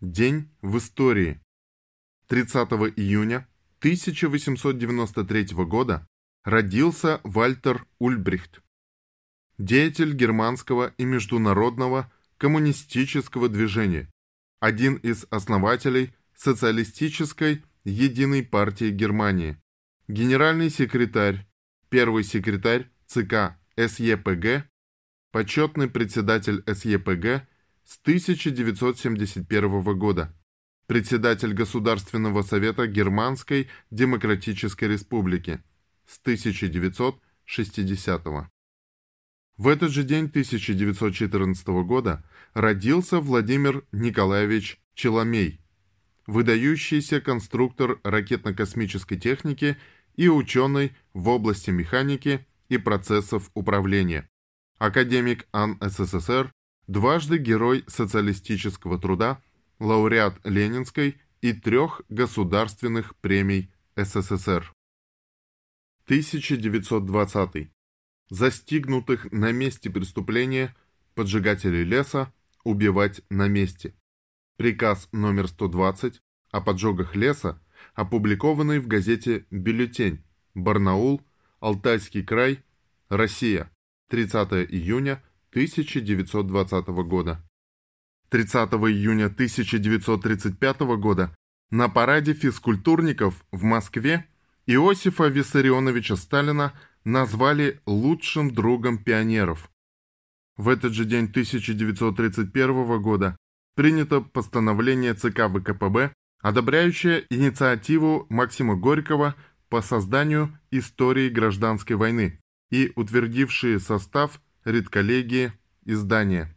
День в истории. 30 июня 1893 года родился Вальтер Ульбрихт, деятель германского и международного коммунистического движения, один из основателей социалистической единой партии Германии, генеральный секретарь, первый секретарь ЦК СЕПГ, почетный председатель СЕПГ с 1971 года, председатель Государственного совета Германской Демократической Республики с 1960 года. В этот же день 1914 года родился Владимир Николаевич Челомей, выдающийся конструктор ракетно-космической техники и ученый в области механики и процессов управления, академик АН СССР, дважды Герой социалистического труда, лауреат Ленинской и трех государственных премий СССР. 1920 застигнутых на месте преступления поджигателей леса убивать на месте. Приказ номер 120 о поджогах леса, опубликованный в газете «Бюллетень», Барнаул, Алтайский край, Россия, 30 июня 1920 года. 30 июня 1935 года на параде физкультурников в Москве Иосифа Виссарионовича Сталина назвали лучшим другом пионеров. В этот же день 1931 года принято постановление ЦК ВКПБ, одобряющее инициативу Максима Горького по созданию истории гражданской войны и утвердившие состав редколлегии издания.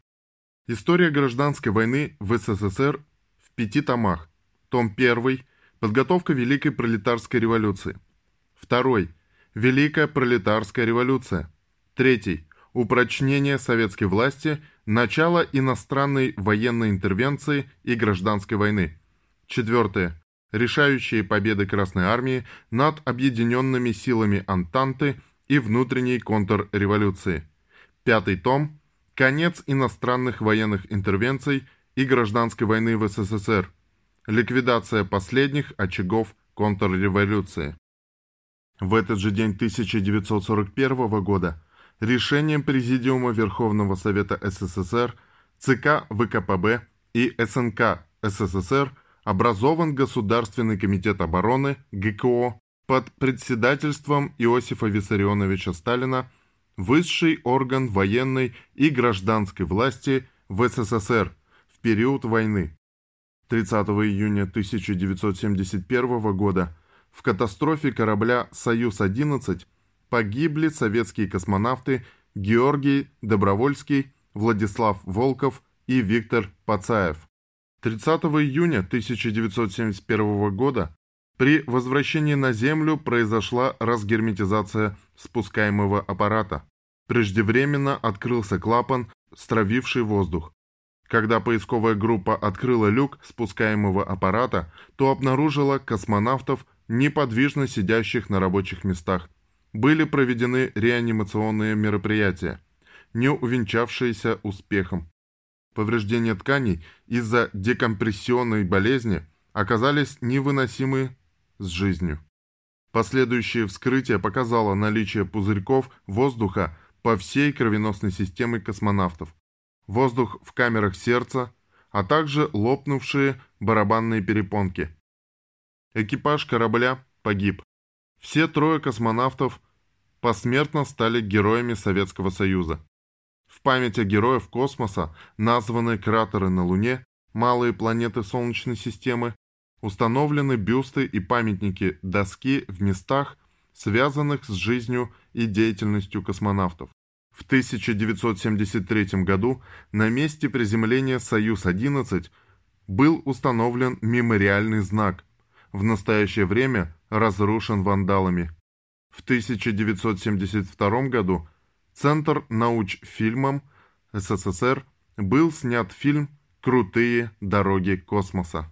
История гражданской войны в СССР в пяти томах. Том 1. Подготовка Великой пролетарской революции. Второй. Великая пролетарская революция. Третий. Упрочнение советской власти, начало иностранной военной интервенции и гражданской войны. Четвертое. Решающие победы Красной Армии над объединенными силами Антанты и внутренней контрреволюции. Пятый том. Конец иностранных военных интервенций и гражданской войны в СССР. Ликвидация последних очагов контрреволюции. В этот же день 1941 года решением Президиума Верховного Совета СССР, ЦК ВКПБ и СНК СССР образован Государственный комитет обороны ГКО под председательством Иосифа Виссарионовича Сталина, высший орган военной и гражданской власти в СССР в период войны. 30 июня 1971 года в катастрофе корабля «Союз-11» погибли советские космонавты Георгий Добровольский, Владислав Волков и Виктор Пацаев. 30 июня 1971 года при возвращении на Землю произошла разгерметизация спускаемого аппарата. Преждевременно открылся клапан, стравивший воздух. Когда поисковая группа открыла люк спускаемого аппарата, то обнаружила космонавтов неподвижно сидящих на рабочих местах. Были проведены реанимационные мероприятия, не увенчавшиеся успехом. Повреждения тканей из-за декомпрессионной болезни оказались невыносимы с жизнью. Последующее вскрытие показало наличие пузырьков воздуха по всей кровеносной системе космонавтов, воздух в камерах сердца, а также лопнувшие барабанные перепонки – Экипаж корабля погиб. Все трое космонавтов посмертно стали героями Советского Союза. В память о героях космоса названы кратеры на Луне, малые планеты Солнечной системы, установлены бюсты и памятники доски в местах, связанных с жизнью и деятельностью космонавтов. В 1973 году на месте приземления «Союз-11» был установлен мемориальный знак – в настоящее время разрушен вандалами. В 1972 году Центр научфильмом СССР был снят фильм «Крутые дороги космоса».